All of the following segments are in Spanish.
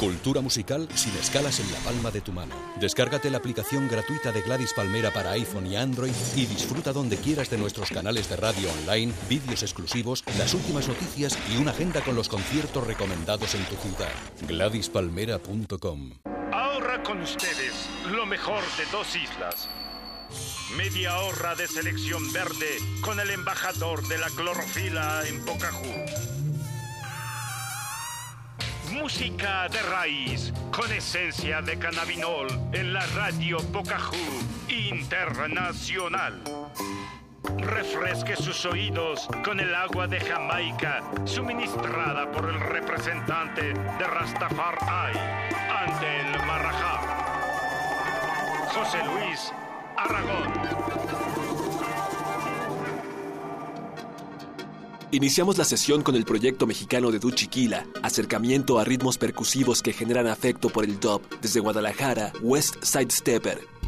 Cultura musical sin escalas en la palma de tu mano. Descárgate la aplicación gratuita de Gladys Palmera para iPhone y Android y disfruta donde quieras de nuestros canales de radio online, vídeos exclusivos, las últimas noticias y una agenda con los conciertos recomendados en tu ciudad. GladysPalmera.com Ahorra con ustedes lo mejor de dos islas. Media hora de selección verde con el embajador de la clorofila en Pocahú. Música de raíz con esencia de cannabinol en la radio Pocahú Internacional. Refresque sus oídos con el agua de Jamaica suministrada por el representante de Rastafari ante el Marajá. José Luis Aragón. Iniciamos la sesión con el proyecto mexicano de Duchiquila, acercamiento a ritmos percusivos que generan afecto por el dub desde Guadalajara, West Side Stepper.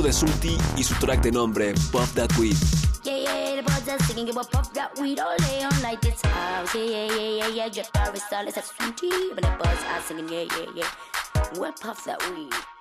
De Sulti y su track de nombre That. Yeah, yeah, the are singing, give a puff that all day, house. Yeah, yeah, yeah, yeah, yeah, puff that weed.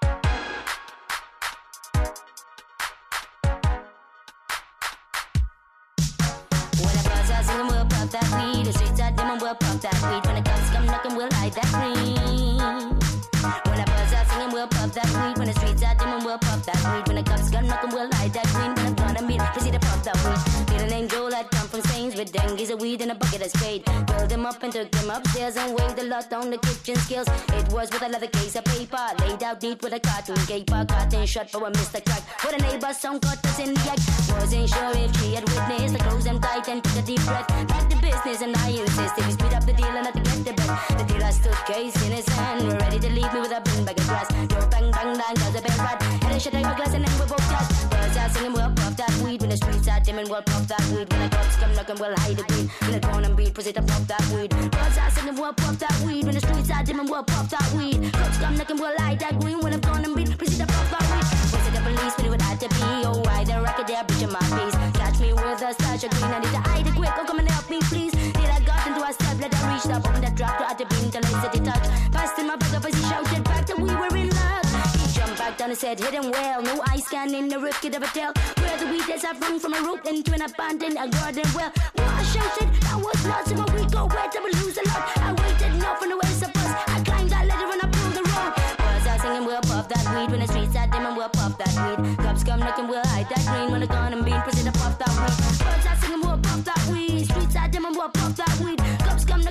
On the kitchen skills. It was with a leather case of paper, laid out neat with a cartoon caper. Cotton shut for a Mr. Crack. With a neighbor, some cut us in the act. Wasn't sure if she had witnessed I close them tight and took a deep breath. Back to business and I insisted we speed up the deal and not to get the bed. The dealer stood case in his hand, ready to leave me with a bin bag of grass. Yo, bang, bang, bang, does a bed rat. And I shut out my glass and then we both glass. Birds are singing, we'll puff that weed when the streets are dim and we'll puff that weed. When the cops come knocking, we'll hide the weed. When the corn and beat, proceed to puff that weed. Birds are singing, we'll puff that weed. When the streets are dim and we'll puff that weed. Cops come knocking, we'll hide that green. When the corn and beat, proceed to puff that weed. Was it the police? But it would have to be. Oh, I the record there, breaching my face. Catch me with a stash of green. I need to hide it quick. Oh, come and help me, please. Did I got into a step, let I reach up, open that drop to at the beam and said, hit him well. No eye scan in the roof, could ever tell where the weed is. I run from a roof into an abandoned a garden well. Well, I shouted, that was lost. And when we go where I will lose a lot. I waited enough on the waste of us. I climbed that ladder and I pulled the road. Was I singing, we'll puff that weed. When the streets are dim and we'll puff that weed. Cops come knocking, we'll hide that green. When the gun and bean, proceed to puff that weed. Was I singing, we'll puff that weed. Streets are dim and we'll puff that weed.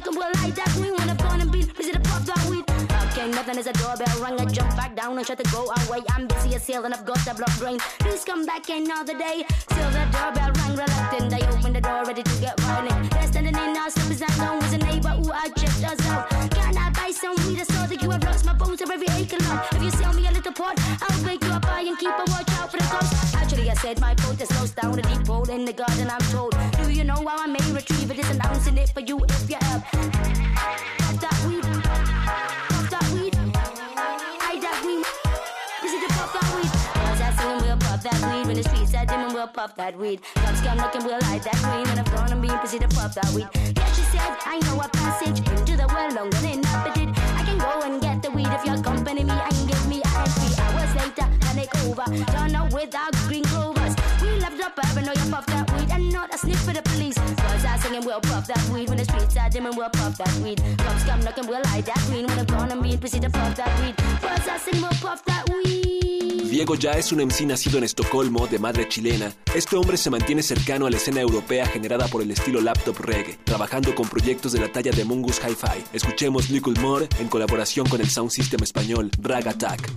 Knocking, we'll hide that the gun and bean, proceed to puff that weed. Okay, nothing is a doorbell rang. I jump back down and try to go away. I'm busy as hell and I've got the blood brain. Please come back another day. Still the doorbell rang reluctant. I opened the door ready to get violent. There standing in our slippers and alone was a neighbor who I checked us out. Can I buy some weed? I saw that you have lost my bones of every acre lot. If you sell me a little pot, I'll break you up eye and keep a watch out for the cops. I said my is lost down a deep hole in the garden. I'm told. Do you know how I may retrieve it? It's announcing it for you if you have. That weed. That weed. That weed. Is the pop that weed? Was I singing we'll pop that weed when the streets are dim and we'll puff that weed. Cops come knocking, we'll hide that green and I'm gonna be proceed to puff that weed. Yeah, she said, I know a passage into the well longer than it. I can go and get the weed if you accompany me and Diego ya es un MC nacido en Estocolmo, de madre chilena. Este hombre se mantiene cercano a la escena europea generada por el estilo laptop reggae, trabajando con proyectos de la talla de Mungus Hi-Fi. Escuchemos Little More en colaboración con el sound system español Rag Attack.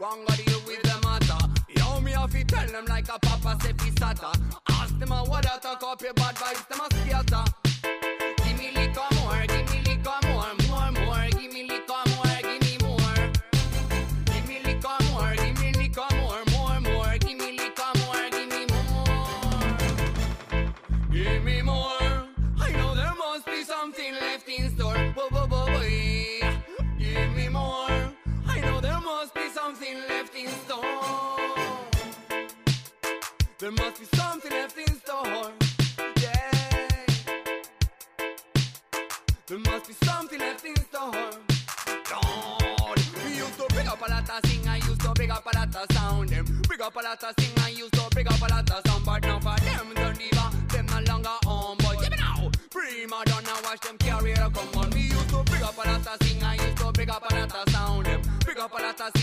Wrong got deal with the matter. Yo, me have to tell them like a papa say pisata. Ask them a what a copy bad vibes, them a scatter. Up a lot of sing, I used to big up a lot of sound. But now for them, the diva, them no longer on. But give me now, prima donna, watch them carry her come on. We used to big up a lot of sing, I used to big up a lot of sound. Them big up a lot of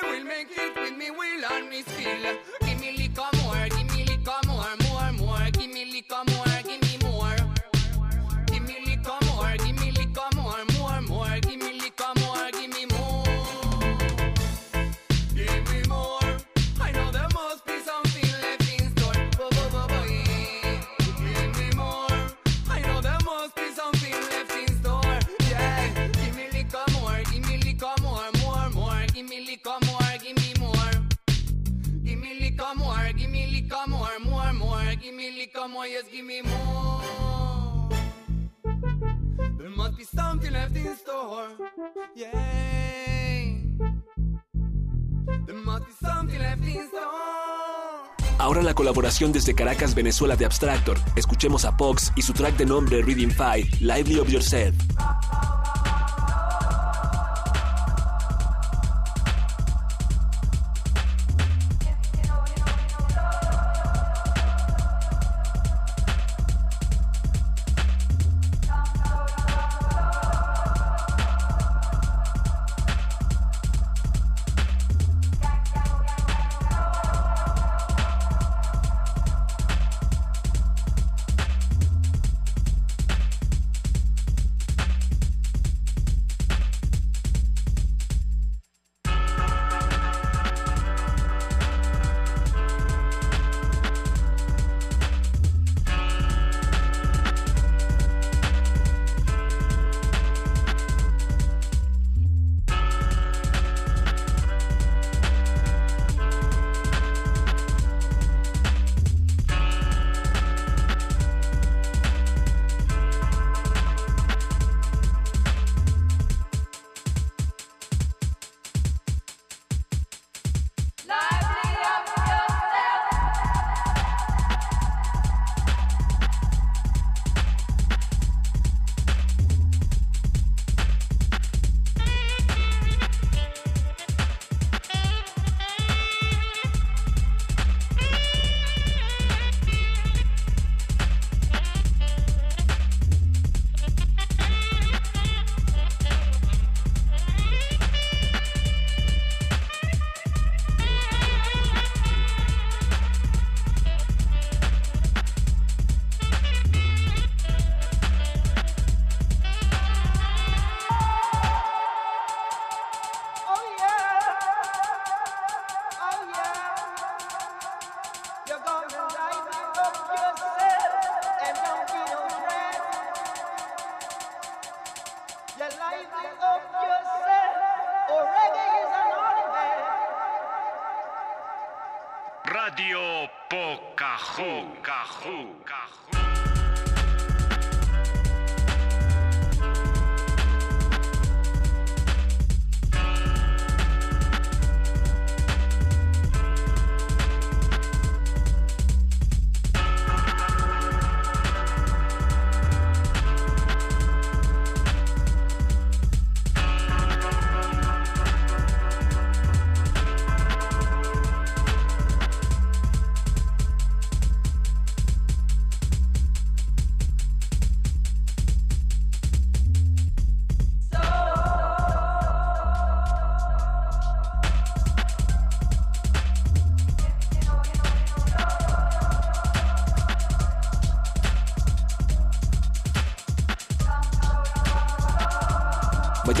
I will make it with me will and me skill. Give me liquor Ahora la colaboración desde Caracas, Venezuela de Abstractor. Escuchemos a Pox y su track de nombre Reading Five, Lively of Yourself.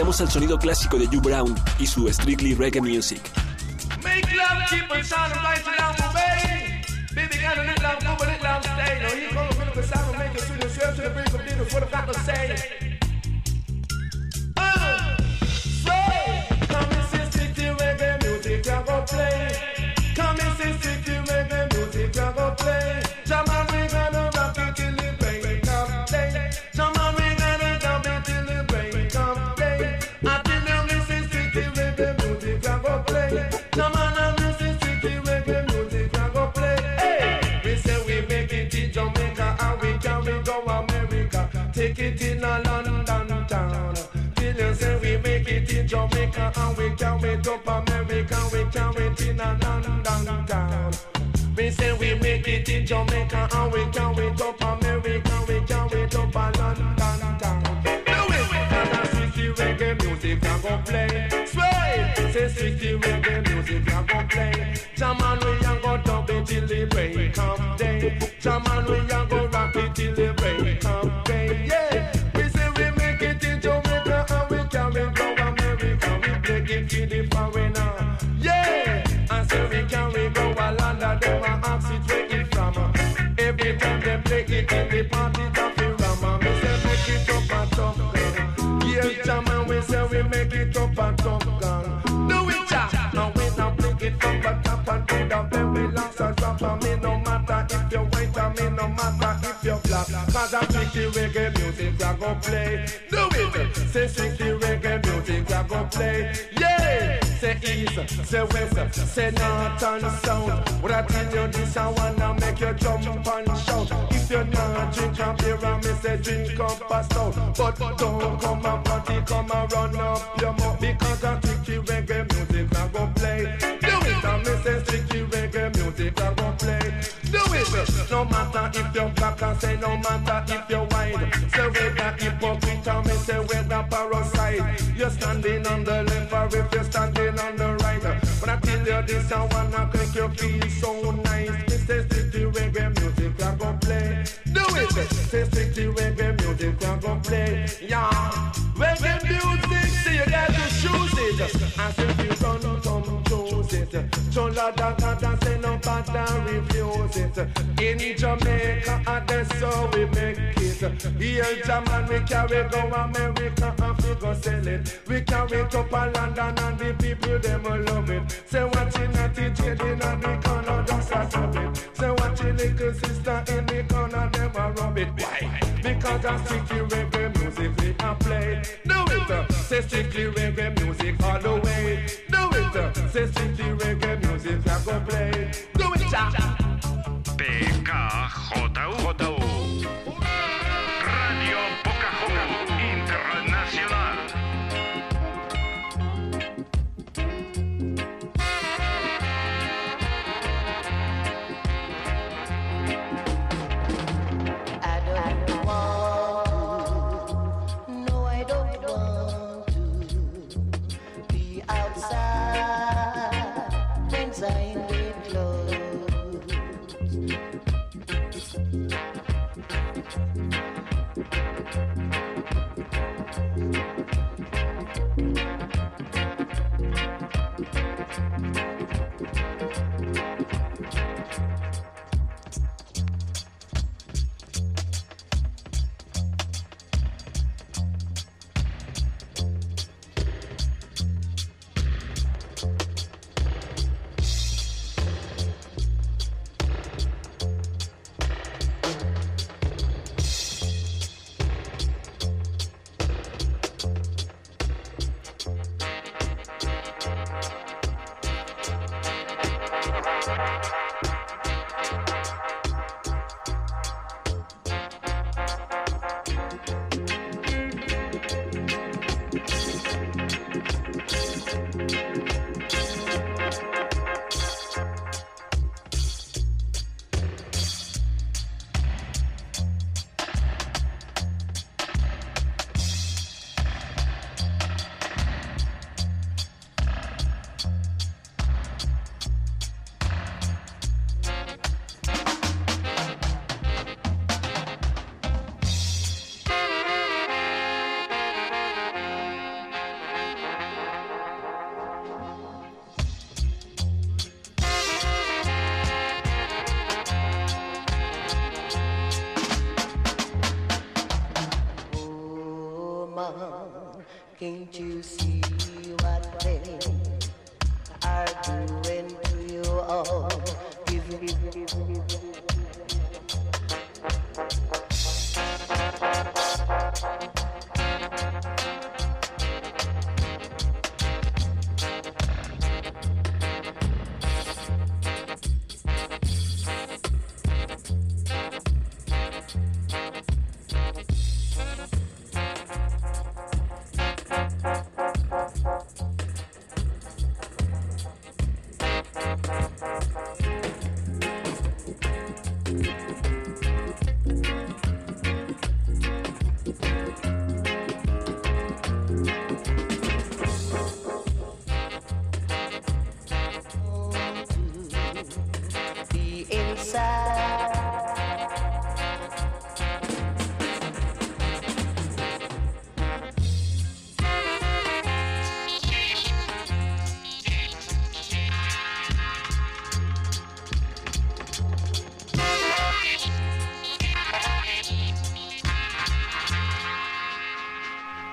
Al sonido clásico de Hugh Brown y su Strictly Reggae Music. Make love sound? Jamaica and we carry it up America, we carry it in a London town. We say we make it in Jamaica and we carry it up America, we carry it up a London town. Do it, and a strictly reggae music I go play. Sway, say strictly reggae music I go play. Jaman we a go dub it till the break of day. Jaman we a go rock it till the break of the reggae music I go play. Do it. Say strictly reggae music I go play. Yeah. Say east, say west, say north and south. What I tell you this I wanna make you jump and shout. If you're not drink a beer and me say drink up a stout. But don't come and party, come and run up your mouth. Because I strictly reggae music I go play. And me say strictly reggae music I go play. Do it, no matter if you're black and say no matter if you're white. Say whether hypocrite or me say whether parasite. You're standing on the left or if you're standing on the right. But I tell you this, I wanna make you feel so nice. Me say strictly reggae music I go play. Do it, say strictly reggae music I go play. Yeah, reggae music, see you got to choose it. And if you don't come choose it, so la da da da say no bother refuse it. In Jamaica, and that's how we make it. Here, German, we carry go America and we go sell it. We carry it up a London and the people them love it. Say what watching at the trading and the corner just a stop it. Say what watching little sister in the corner them a rub it. Why? Because I strictly reggae music we a play. Do it, say strictly reggae music all the way. Do it, say strictly reggae music I go play. Do it, ja. PKJU.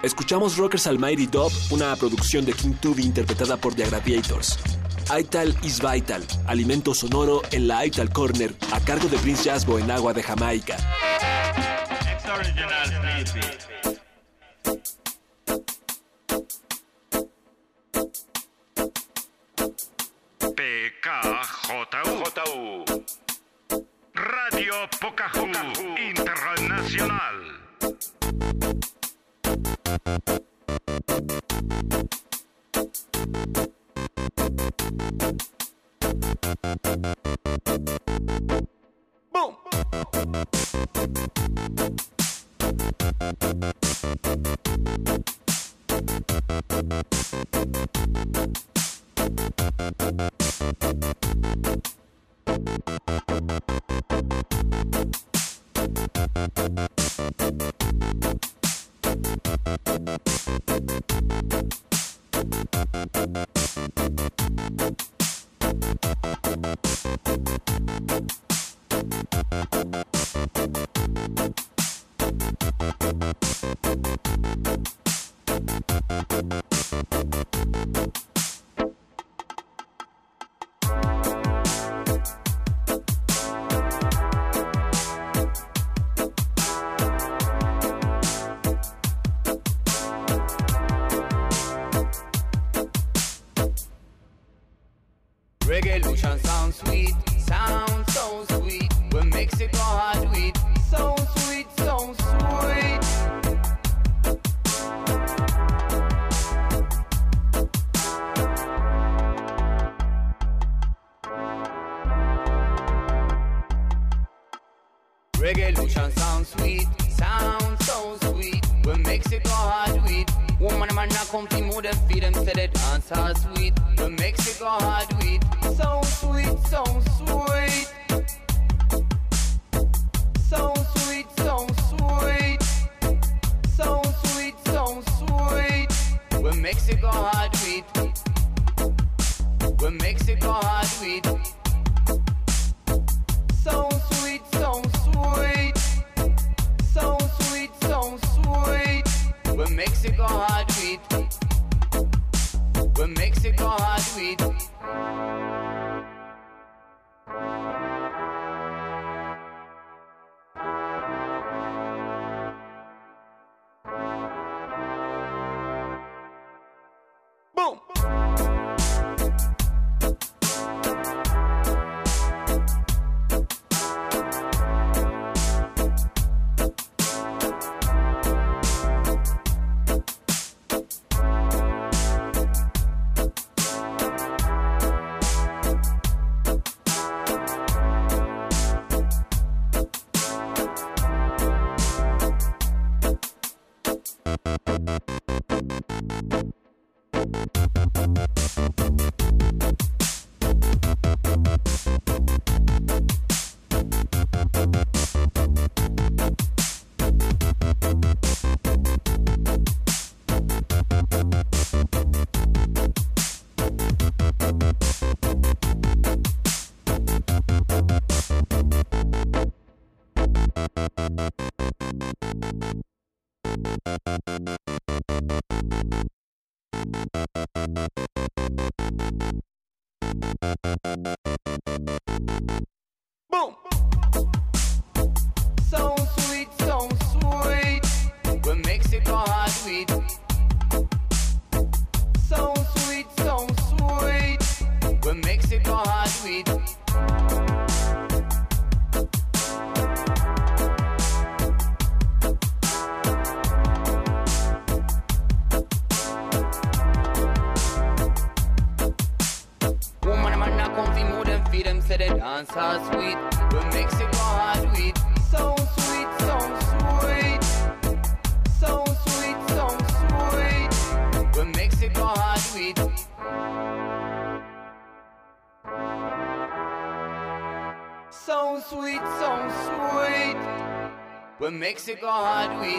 Escuchamos Rockers Almighty Dub, una producción de King Tubi interpretada por The Aggregators. Ital is Vital, alimento sonoro en la Ital Corner, a cargo de Prince Jasbo en agua de Jamaica. PKJU.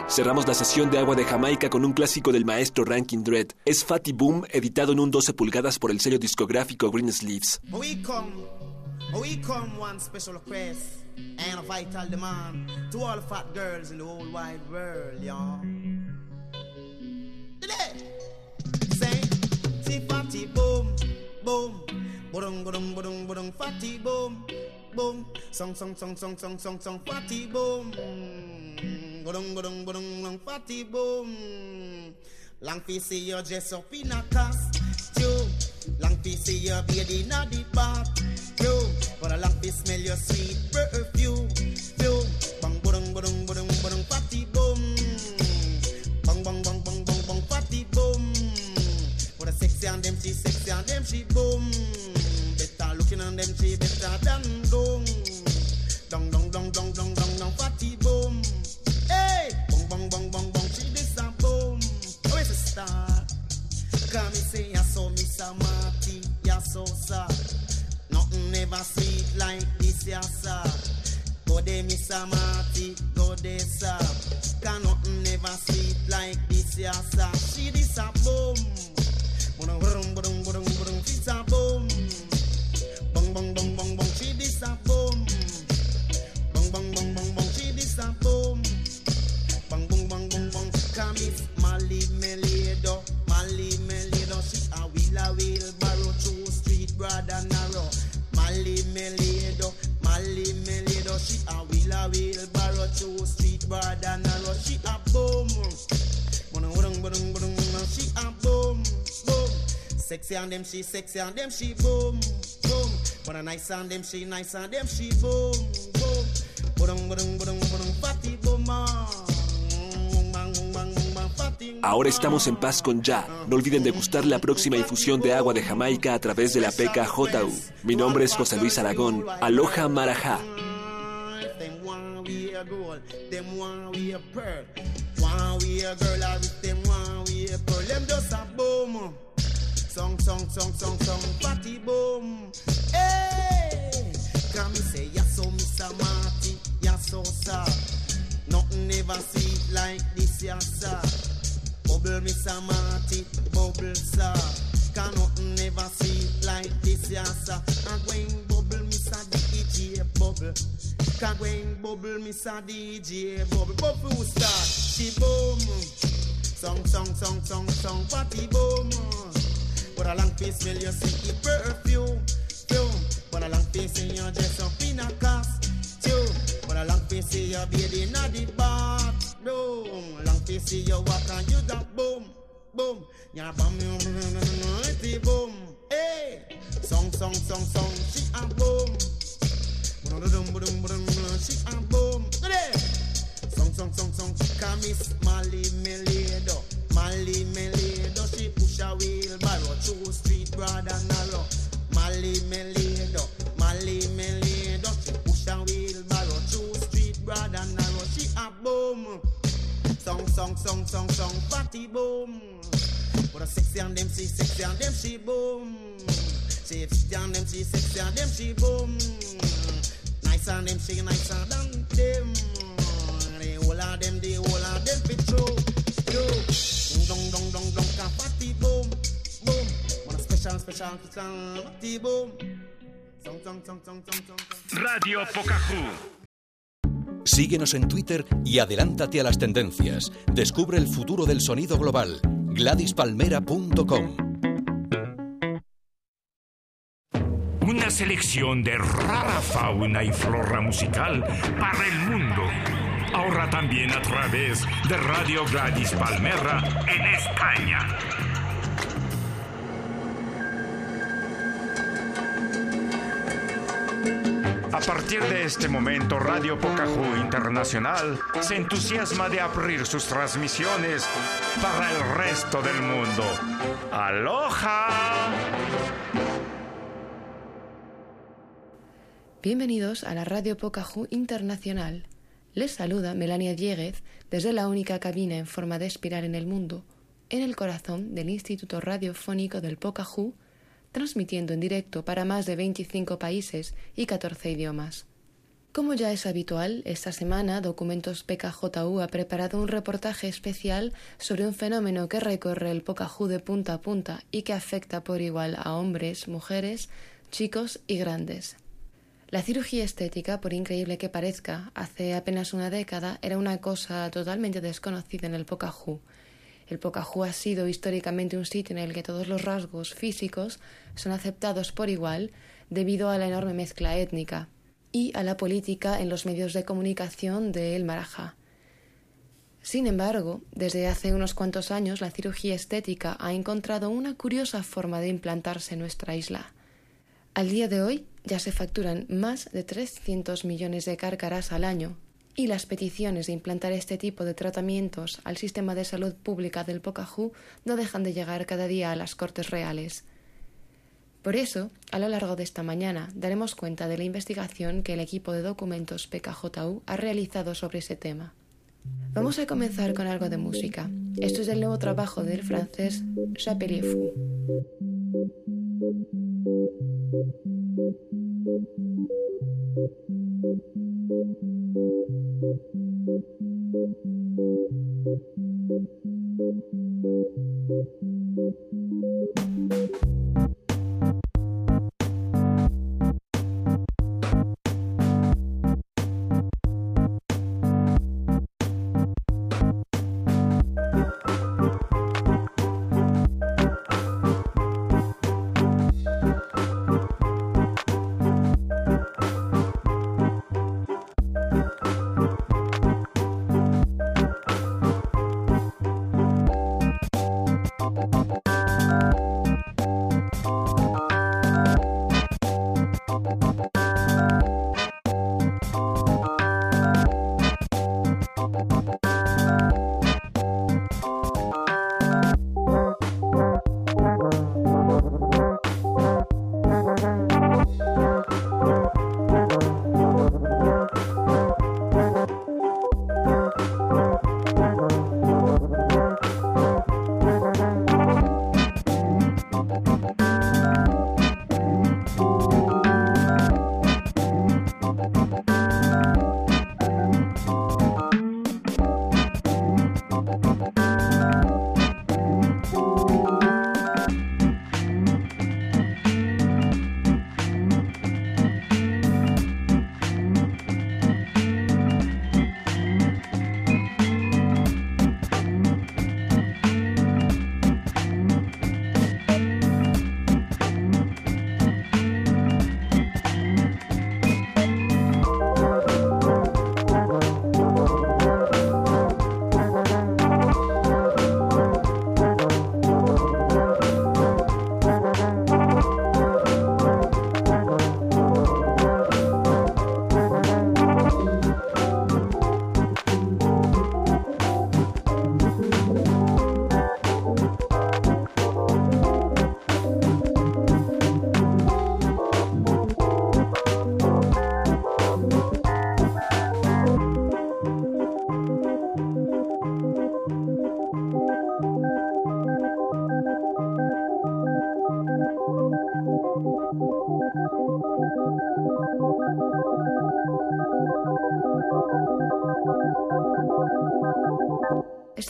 Cerramos la sesión de Agua de Jamaica con un clásico del maestro Rankin Dread. Es Fatty Boom, editado en un 12 pulgadas por el sello discográfico Green Sleeves. We come, we come one special request and a vital demand to all fat girls in the whole wide world, y'all. Say, see Fatty Boom, boom, boom, boom, boom, boom, Fatty Boom, boom, song, song, song, song, song, song, song, Fatty Boom. Budung, budung, budung, budung, fatty boom. Long fi see you dress up in a costume. Long fi see you baby in a the bathroom. But a long fi smell your sweet perfume. Fume. Bang, budung, budung, budung, budung, fatty boom. Bang, bang, bang, bang, bang, bang, fatty boom. But a sexy and them she sexy and them she boom. Better looking on them she better than dung. Say ya so Miss Marty, ya so sad. Nothing ever sweet like this, ya sir. Go there, Miss Marty, go there, sir. Can nothing ever sweet like this, ya sir. She this a boom. Budung, budung, budung, budung, this a boom. Bong, bong, bong, bong, bong, she this a boom. Sexy sexy ah. Ahora estamos en paz con Ya. No olviden degustar la próxima infusión de agua de Jamaica a través de la PKJU. Mi nombre es José Luis Aragón. Aloha Marajá. Gold, them one we a pearl. One we a girl, I with them one we a pearl. Them just a boom. Song, song, song, song, song, party boom. Hey, come say ya so Mr. Marty, ya so sir. Nothing ever sweet like this, ya sir. Bubble Mr. Marty, bubble sir. Can nothing ever sweet like this, ya sir. And when bubble Mr. DJ bubble. Can when bubble Mr. DJ bubble. Bubble who start, she boom. Song, song, song, song, song, party boom. But a long face smell you see it perfume, fume. But a long face see you dress up in a costume. But a long face see you baby in a the bathroom. Long face see you walk and you da boom, boom. Ya bum, you boom. Hey, song, song, song, song, she a boom. She a boom. Song, song, song, song, Camis Mali Melido, Mali Melido, she push a wheelbarrow through street broad and narrow. Mali Melido, Mali Melido, she push a wheelbarrow through street broad and narrow. She a boom. Song, song, song, song, song, party boom. But a sexy and them she sexy and them she boom. She sexy and them she sexy and them she boom. Nice and them she nicer than them. The whole of them, the whole of them fit through. Through. Dong dong dong dong ka party boom boom. One special special special party boom. Song song song song song song. song. Radio Pocahú. Síguenos en Twitter y adelántate a las tendencias. Descubre el futuro del sonido global. GladysPalmera.com selección de rara fauna y flora musical para el mundo. Ahora también a través de Radio Gladys Palmera en España. A partir de este momento, Radio Pocahú Internacional se entusiasma de abrir sus transmisiones para el resto del mundo. ¡Aloha! Bienvenidos a la Radio Pocahú Internacional. Les saluda Melania Dieguez desde la única cabina en forma de espiral en el mundo, en el corazón del Instituto Radiofónico del Pocahú, transmitiendo en directo para más de 25 países y 14 idiomas. Como ya es habitual, esta semana Documentos PKJU ha preparado un reportaje especial sobre un fenómeno que recorre el Pocahú de punta a punta y que afecta por igual a hombres, mujeres, chicos y grandes. La cirugía estética, por increíble que parezca, hace apenas una década era una cosa totalmente desconocida en el Pocahú. El Pocahú ha sido históricamente un sitio en el que todos los rasgos físicos son aceptados por igual debido a la enorme mezcla étnica y a la política en los medios de comunicación del Marajá. Sin embargo, desde hace unos cuantos años la cirugía estética ha encontrado una curiosa forma de implantarse en nuestra isla. Al día de hoy ya se facturan más de 300 millones de cárcaras al año y las peticiones de implantar este tipo de tratamientos al sistema de salud pública del Pocahú no dejan de llegar cada día a las Cortes Reales. Por eso, a lo largo de esta mañana daremos cuenta de la investigación que el equipo de documentos PKJU ha realizado sobre ese tema. Vamos a comenzar con algo de música. Esto es el nuevo trabajo del francés Chapelier Fou. Thank you.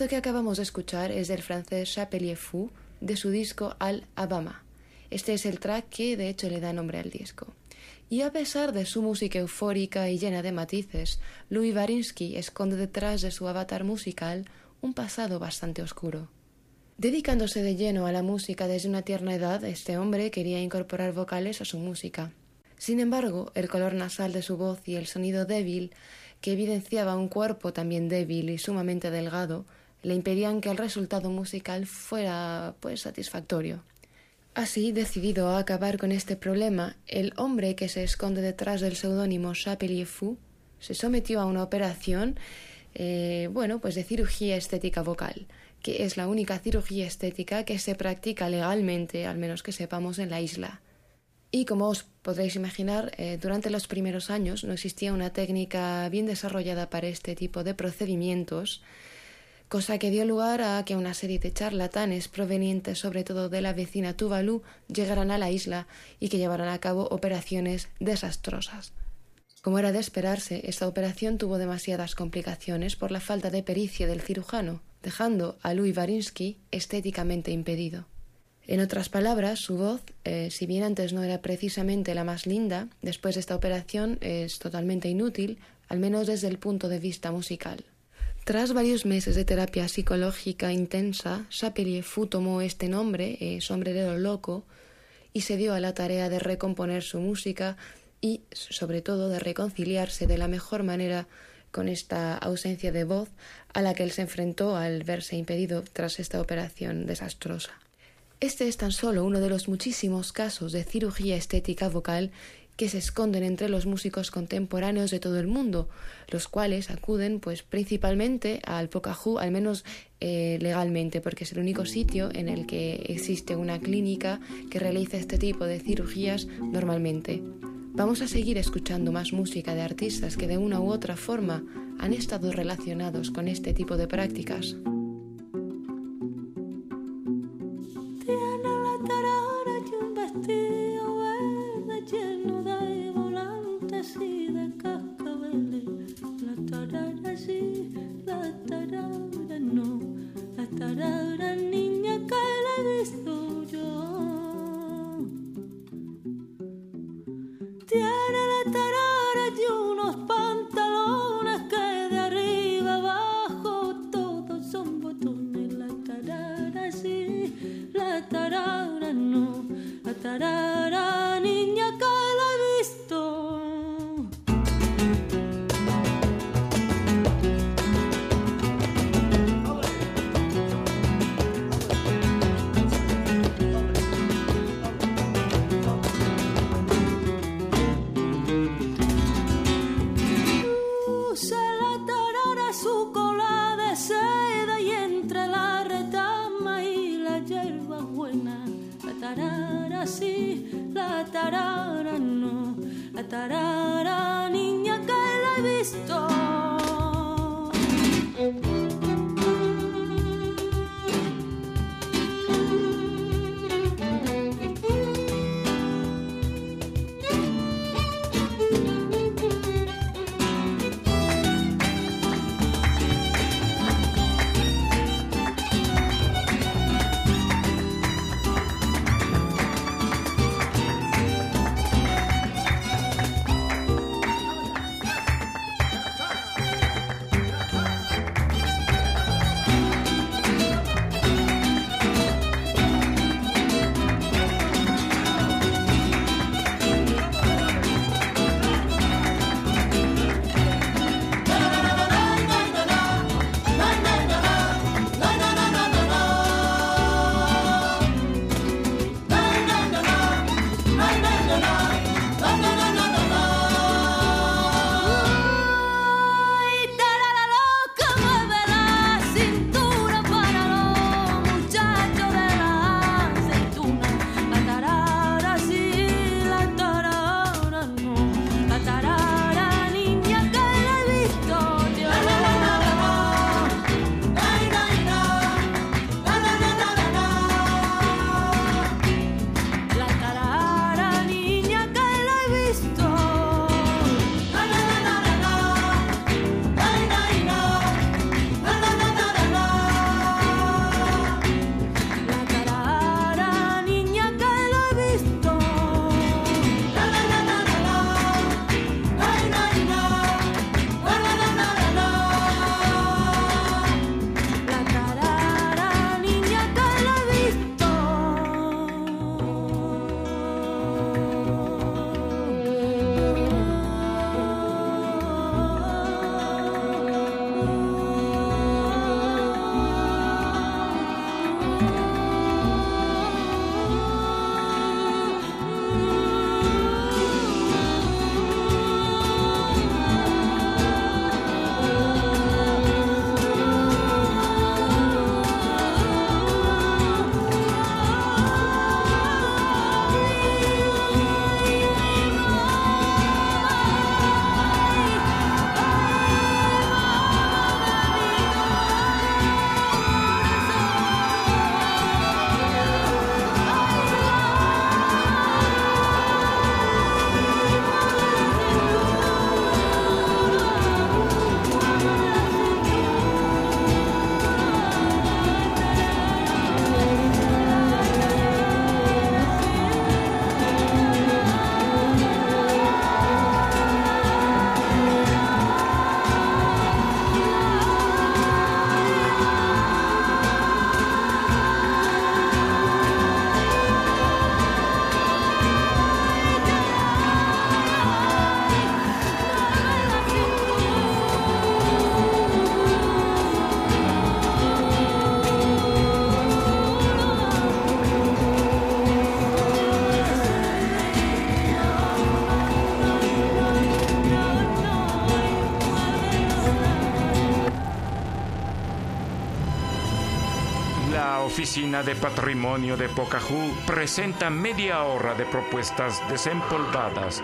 Que acabamos de escuchar es del francés Chapelier Fou de su disco Al Abama. Este es el track que de hecho le da nombre al disco. Y a pesar de su música eufórica y llena de matices, Louis Varinsky esconde detrás de su avatar musical un pasado bastante oscuro. Dedicándose de lleno a la música desde una tierna edad, este hombre quería incorporar vocales a su música. Sin embargo, el color nasal de su voz y el sonido débil que evidenciaba un cuerpo también débil y sumamente delgado, le impedían que el resultado musical fuera pues satisfactorio. Así, decidido a acabar con este problema, el hombre que se esconde detrás del seudónimo Chapelier Fou se sometió a una operación, eh, bueno, pues de cirugía estética vocal, que es la única cirugía estética que se practica legalmente, al menos que sepamos, en la isla. Y como os podréis imaginar, eh, durante los primeros años no existía una técnica bien desarrollada para este tipo de procedimientos, cosa que dio lugar a que una serie de charlatanes provenientes sobre todo de la vecina Tuvalu llegaran a la isla y que llevaran a cabo operaciones desastrosas. Como era de esperarse, esta operación tuvo demasiadas complicaciones por la falta de pericia del cirujano, dejando a Louis Varinsky estéticamente impedido. En otras palabras, su voz, eh, si bien antes no era precisamente la más linda, después de esta operación es totalmente inútil, al menos desde el punto de vista musical. Tras varios meses de terapia psicológica intensa, Chapelier Fou tomó este nombre, eh, sombrerero loco, y se dio a la tarea de recomponer su música y, sobre todo, de reconciliarse de la mejor manera con esta ausencia de voz a la que él se enfrentó al verse impedido tras esta operación desastrosa. Este es tan solo uno de los muchísimos casos de cirugía estética vocal que se esconden entre los músicos contemporáneos de todo el mundo, los cuales acuden pues principalmente al Pocahú, al menos eh, legalmente, porque es el único sitio en el que existe una clínica que realiza este tipo de cirugías normalmente. Vamos a seguir escuchando más música de artistas que de una u otra forma han estado relacionados con este tipo de prácticas. 点。De Patrimonio de Pocahú presenta media hora de propuestas desempolvadas.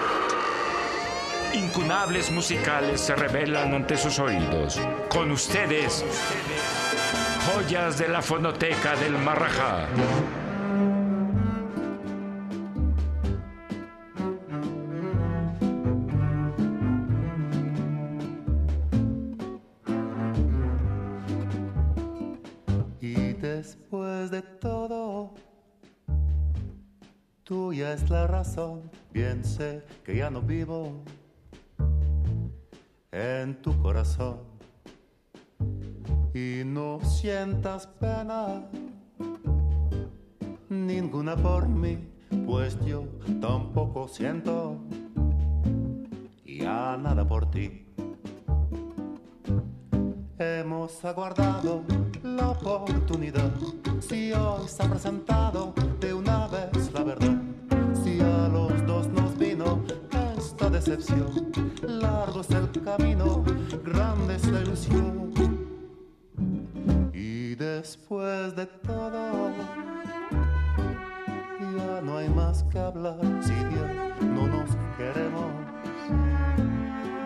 Incunables musicales se revelan ante sus oídos. Con ustedes, joyas de la fonoteca del Marajá. Tuya es la razón. Bien sé que ya no vivo en tu corazón. Y no sientas pena, ninguna por mí, pues yo tampoco siento ya nada por ti. Hemos aguardado la oportunidad. Si hoy se ha presentado de una vez la verdad. Largo es el camino, grande es la ilusión. Y después de todo, ya no hay más que hablar. Si ya no nos queremos,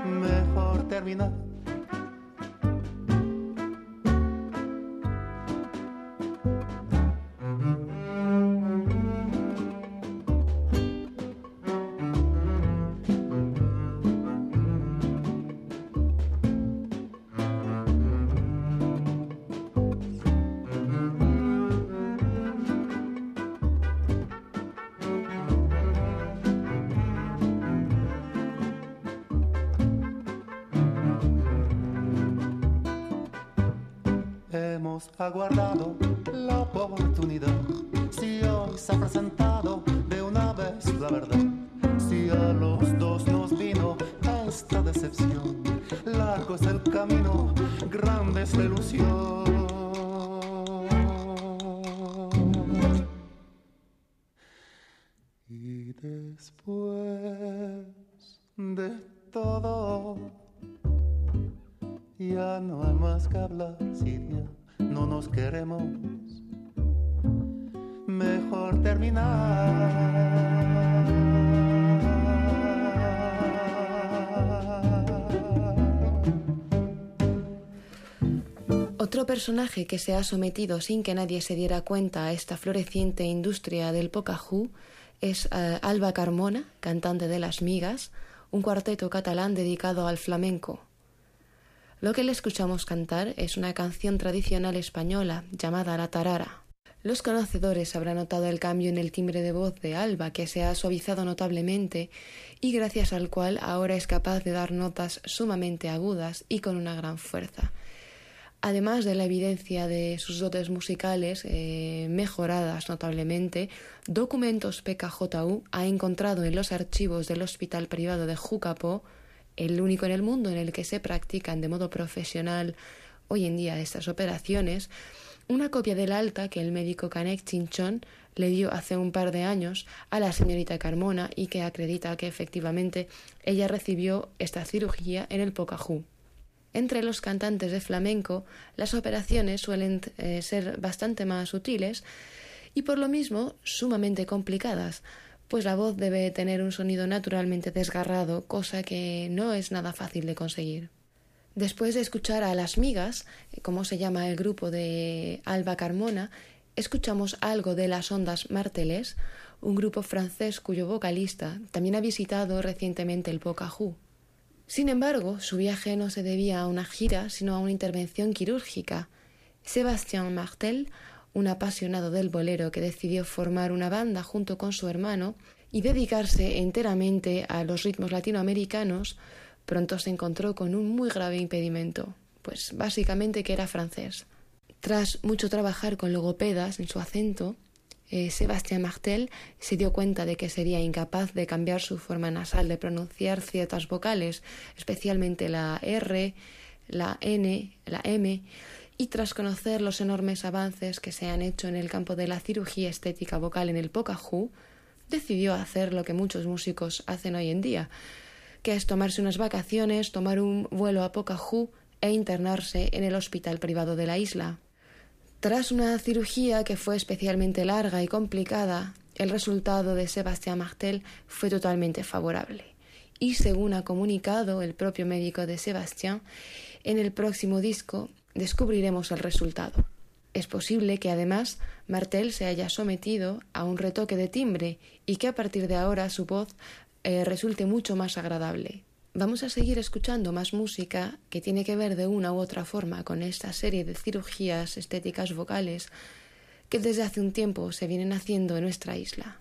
mejor terminar. Hemos aguardado la oportunidad. Si hoy se ha presentado de una vez la verdad. Si a los dos nos vino esta decepción. Largo es el camino, grande es la ilusión. Y después de todo. Ya no hay más que hablar si ya no nos queremos. Mejor terminar. Otro personaje que se ha sometido sin que nadie se diera cuenta a esta floreciente industria del Pocahú es eh, Alba Carmona, cantante de Las Migas, un cuarteto catalán dedicado al flamenco. Lo que le escuchamos cantar es una canción tradicional española llamada La Tarara. Los conocedores habrán notado el cambio en el timbre de voz de Alba, que se ha suavizado notablemente y gracias al cual ahora es capaz de dar notas sumamente agudas y con una gran fuerza. Además de la evidencia de sus dotes musicales eh, mejoradas notablemente, Documentos PKJU ha encontrado en los archivos del Hospital Privado de Jucapo el único en el mundo en el que se practican de modo profesional hoy en día estas operaciones, una copia del alta que el médico Canek Chinchón le dio hace un par de años a la señorita Carmona y que acredita que efectivamente ella recibió esta cirugía en el Pocahú. Entre los cantantes de flamenco, las operaciones suelen eh, ser bastante más sutiles y por lo mismo sumamente complicadas, pues la voz debe tener un sonido naturalmente desgarrado, cosa que no es nada fácil de conseguir. Después de escuchar a Las Migas, como se llama el grupo de Alba Carmona, escuchamos algo de Las Ondas Marteles, un grupo francés cuyo vocalista también ha visitado recientemente el Pocahú. Sin embargo, su viaje no se debía a una gira, sino a una intervención quirúrgica. Sébastien Martel, un apasionado del bolero que decidió formar una banda junto con su hermano y dedicarse enteramente a los ritmos latinoamericanos, pronto se encontró con un muy grave impedimento, pues básicamente que era francés. Tras mucho trabajar con logopedas en su acento, eh, Sébastien Martel se dio cuenta de que sería incapaz de cambiar su forma nasal de pronunciar ciertas vocales, especialmente la R, la N, la M, y tras conocer los enormes avances que se han hecho en el campo de la cirugía estética vocal en el Pocahú, decidió hacer lo que muchos músicos hacen hoy en día, que es tomarse unas vacaciones, tomar un vuelo a Pocahú e internarse en el hospital privado de la isla. Tras una cirugía que fue especialmente larga y complicada, el resultado de Sebastián Martel fue totalmente favorable. Y según ha comunicado el propio médico de Sebastián, en el próximo disco descubriremos el resultado. Es posible que además Martel se haya sometido a un retoque de timbre y que a partir de ahora su voz eh, resulte mucho más agradable. Vamos a seguir escuchando más música que tiene que ver de una u otra forma con esta serie de cirugías estéticas vocales que desde hace un tiempo se vienen haciendo en nuestra isla.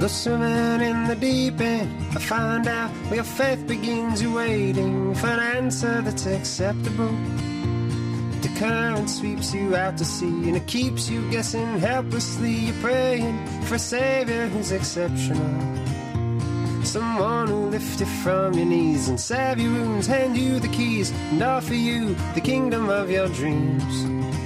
Go swimming in the deep end. I find out where your faith begins. You're waiting for an answer that's acceptable. The current sweeps you out to sea and it keeps you guessing helplessly. You're praying for a savior who's exceptional. Someone who lift you from your knees and salve your wounds, hand you the keys, and offer you the kingdom of your dreams.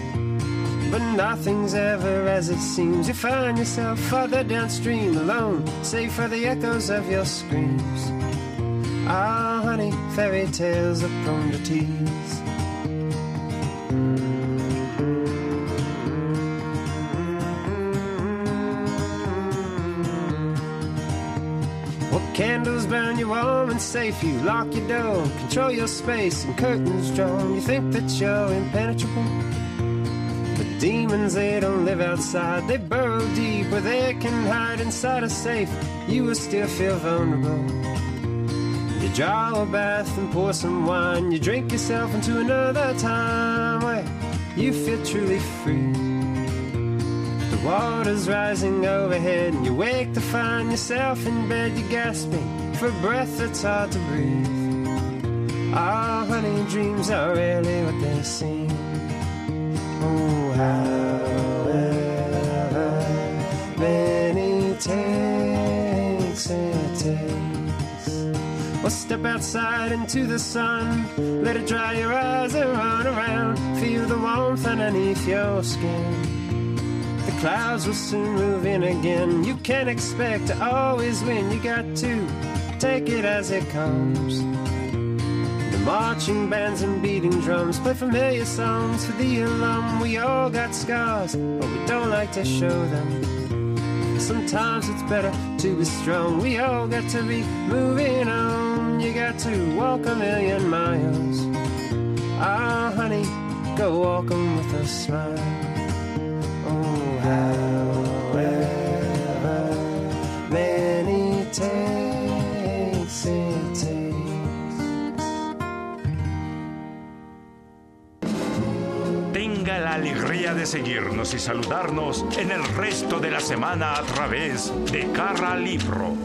But nothing's ever as it seems. You find yourself further downstream, alone, save for the echoes of your screams. Ah, honey, fairy tales are prone to tease. Candles burn you warm and safe. You lock your door, control your space, and curtains drawn. You think that you're impenetrable. Demons, they don't live outside. They burrow deep where they can hide inside a safe. You will still feel vulnerable. You draw a bath and pour some wine. You drink yourself into another time where you feel truly free. The water's rising overhead, and you wake to find yourself in bed. You're gasping for breath that's hard to breathe. Ah, honey, dreams are rarely what they seem. Oh, many it takes. Step outside into the sun. Let it dry your eyes and run around. Feel the warmth underneath your skin. The clouds will soon move in again. You can't expect to always win. You got to take it as it comes. Marching bands and beating drums play familiar songs for the alum. We all got scars, but we don't like to show them. Sometimes it's better to be strong. We all got to be moving on. You got to walk a million miles. Ah, honey, go walk 'em with a smile. Oh, however alegría de seguirnos y saludarnos en el resto de la semana a través de Cara Libro.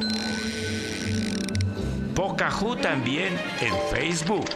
Pocahú también en Facebook.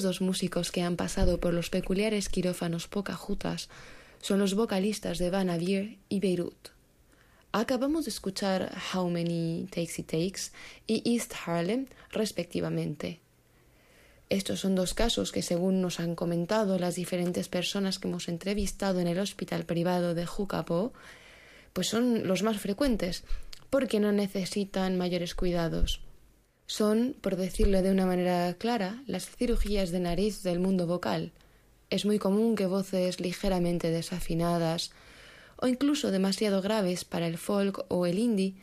Otros dos músicos que han pasado por los peculiares quirófanos Pocajutas son los vocalistas de Van Avier y Beirut. Acabamos de escuchar How Many Takes It Takes y East Harlem, respectivamente. Estos son dos casos que, según nos han comentado las diferentes personas que hemos entrevistado en el hospital privado de Jucapo, pues son los más frecuentes, porque no necesitan mayores cuidados. Son, por decirlo de una manera clara, las cirugías de nariz del mundo vocal. Es muy común que voces ligeramente desafinadas o incluso demasiado graves para el folk o el indie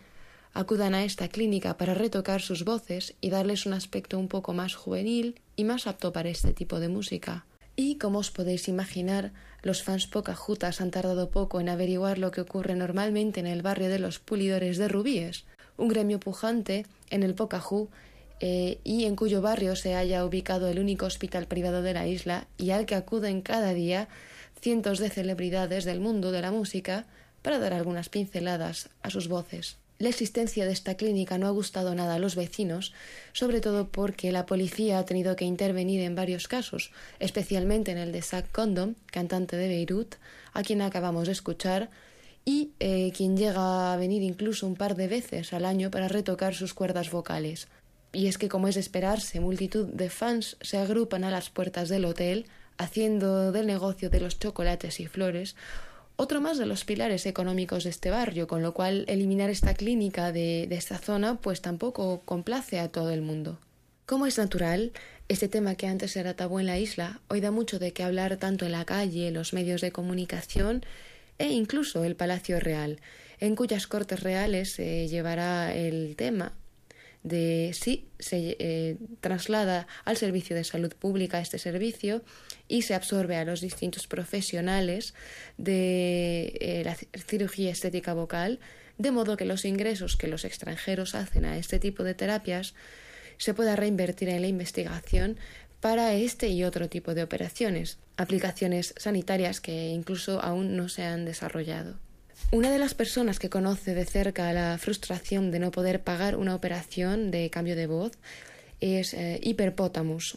acudan a esta clínica para retocar sus voces y darles un aspecto un poco más juvenil y más apto para este tipo de música. Y como os podéis imaginar, los fans pocajutas han tardado poco en averiguar lo que ocurre normalmente en el barrio de los pulidores de rubíes, un gremio pujante en el Pocahú eh, y en cuyo barrio se halla ubicado el único hospital privado de la isla y al que acuden cada día cientos de celebridades del mundo de la música para dar algunas pinceladas a sus voces. La existencia de esta clínica no ha gustado nada a los vecinos, sobre todo porque la policía ha tenido que intervenir en varios casos, especialmente en el de Zach Condom, cantante de Beirut, a quien acabamos de escuchar, y eh, quien llega a venir incluso un par de veces al año para retocar sus cuerdas vocales. Y es que, como es de esperarse, multitud de fans se agrupan a las puertas del hotel, haciendo del negocio de los chocolates y flores otro más de los pilares económicos de este barrio, con lo cual eliminar esta clínica de, de esta zona pues tampoco complace a todo el mundo. Como es natural, este tema que antes era tabú en la isla hoy da mucho de qué hablar tanto en la calle, en los medios de comunicación e incluso el Palacio Real, en cuyas cortes reales se llevará el tema de si se eh, traslada al servicio de salud pública este servicio y se absorbe a los distintos profesionales de eh, la cirugía estética vocal, de modo que los ingresos que los extranjeros hacen a este tipo de terapias se pueda reinvertir en la investigación para este y otro tipo de operaciones, aplicaciones sanitarias que incluso aún no se han desarrollado. Una de las personas que conoce de cerca la frustración de no poder pagar una operación de cambio de voz es eh,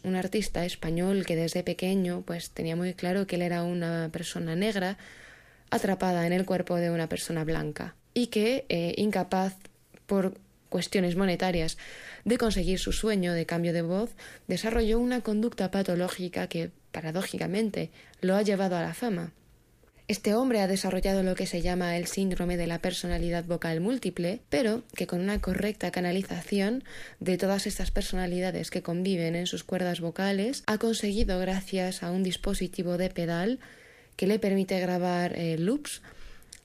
un artista español que desde pequeño pues tenía muy claro que él era una persona negra atrapada en el cuerpo de una persona blanca y que eh, incapaz por cuestiones monetarias de conseguir su sueño de cambio de voz, desarrolló una conducta patológica que, paradójicamente, lo ha llevado a la fama. Este hombre ha desarrollado lo que se llama el síndrome de la personalidad vocal múltiple, pero que con una correcta canalización de todas estas personalidades que conviven en sus cuerdas vocales, ha conseguido, gracias a un dispositivo de pedal que le permite grabar eh, loops,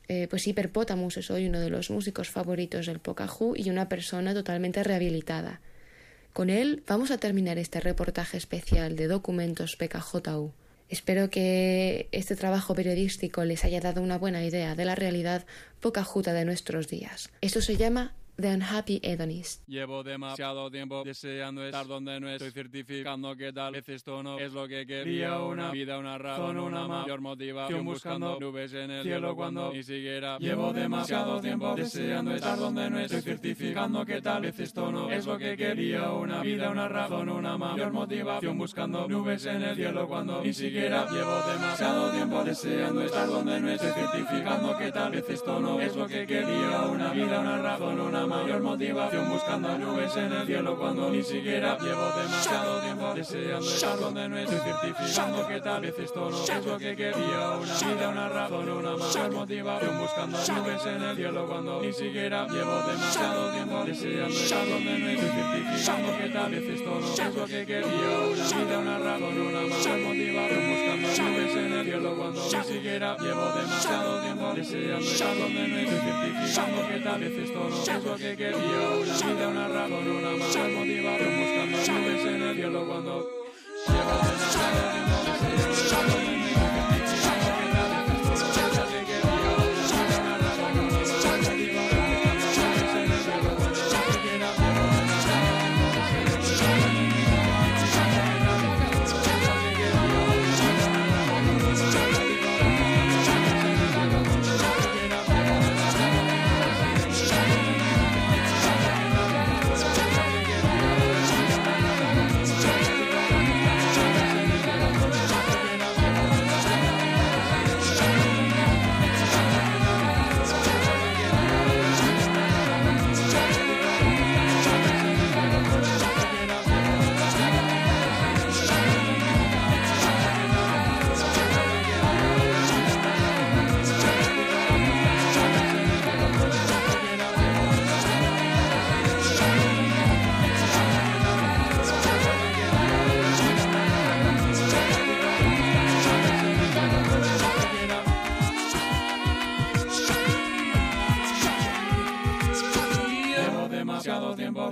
eh, pues Hiperpotamus es hoy uno de los músicos favoritos del Pocahú y una persona totalmente rehabilitada. Con él vamos a terminar este reportaje especial de documentos PKJU. Espero que este trabajo periodístico les haya dado una buena idea de la realidad pocajuta de nuestros días. Esto se llama The Unhappy Hedonist. Llevo demasiado tiempo deseando estar donde no estoy certificando que tal vez esto no es lo que quería. Una vida, una razón, una mayor motivación buscando nubes en el cielo cuando ni siquiera llevo demasiado tiempo deseando estar donde no estoy certificando que tal vez esto no es lo que quería. Una vida, una razón, una mayor motivación buscando nubes en el cielo cuando ni siquiera llevo demasiado tiempo deseando estar donde no estoy certificando que tal vez esto no es lo que quería. Una vida, una razón, una mayor motivación buscando nubes en el cielo cuando ni siquiera llevo demasiado tiempo deseando estar donde no estoy certificando que tal vez esto no es lo que quería una vida, una razón, una mayor motivación buscando nubes en el cielo cuando ni siquiera llevo demasiado tiempo deseando estar donde no estoy certificando que tal vez esto no es lo que quería una vida, una razón, una mayor motivación buscando nubes en el cielo cuando ni siquiera llevo demasiado tiempo deseando estar donde no estoy certificando que tal vez esto no es lo que quería una vida, una razón, una mayor motivación buscando nubes en el cielo cuando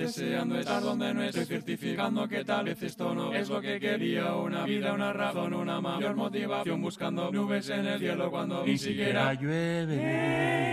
deseando estar donde no estoy certificando que tal vez esto no es lo que quería una vida, una razón, una mayor motivación buscando nubes en el cielo cuando ni siquiera llueve.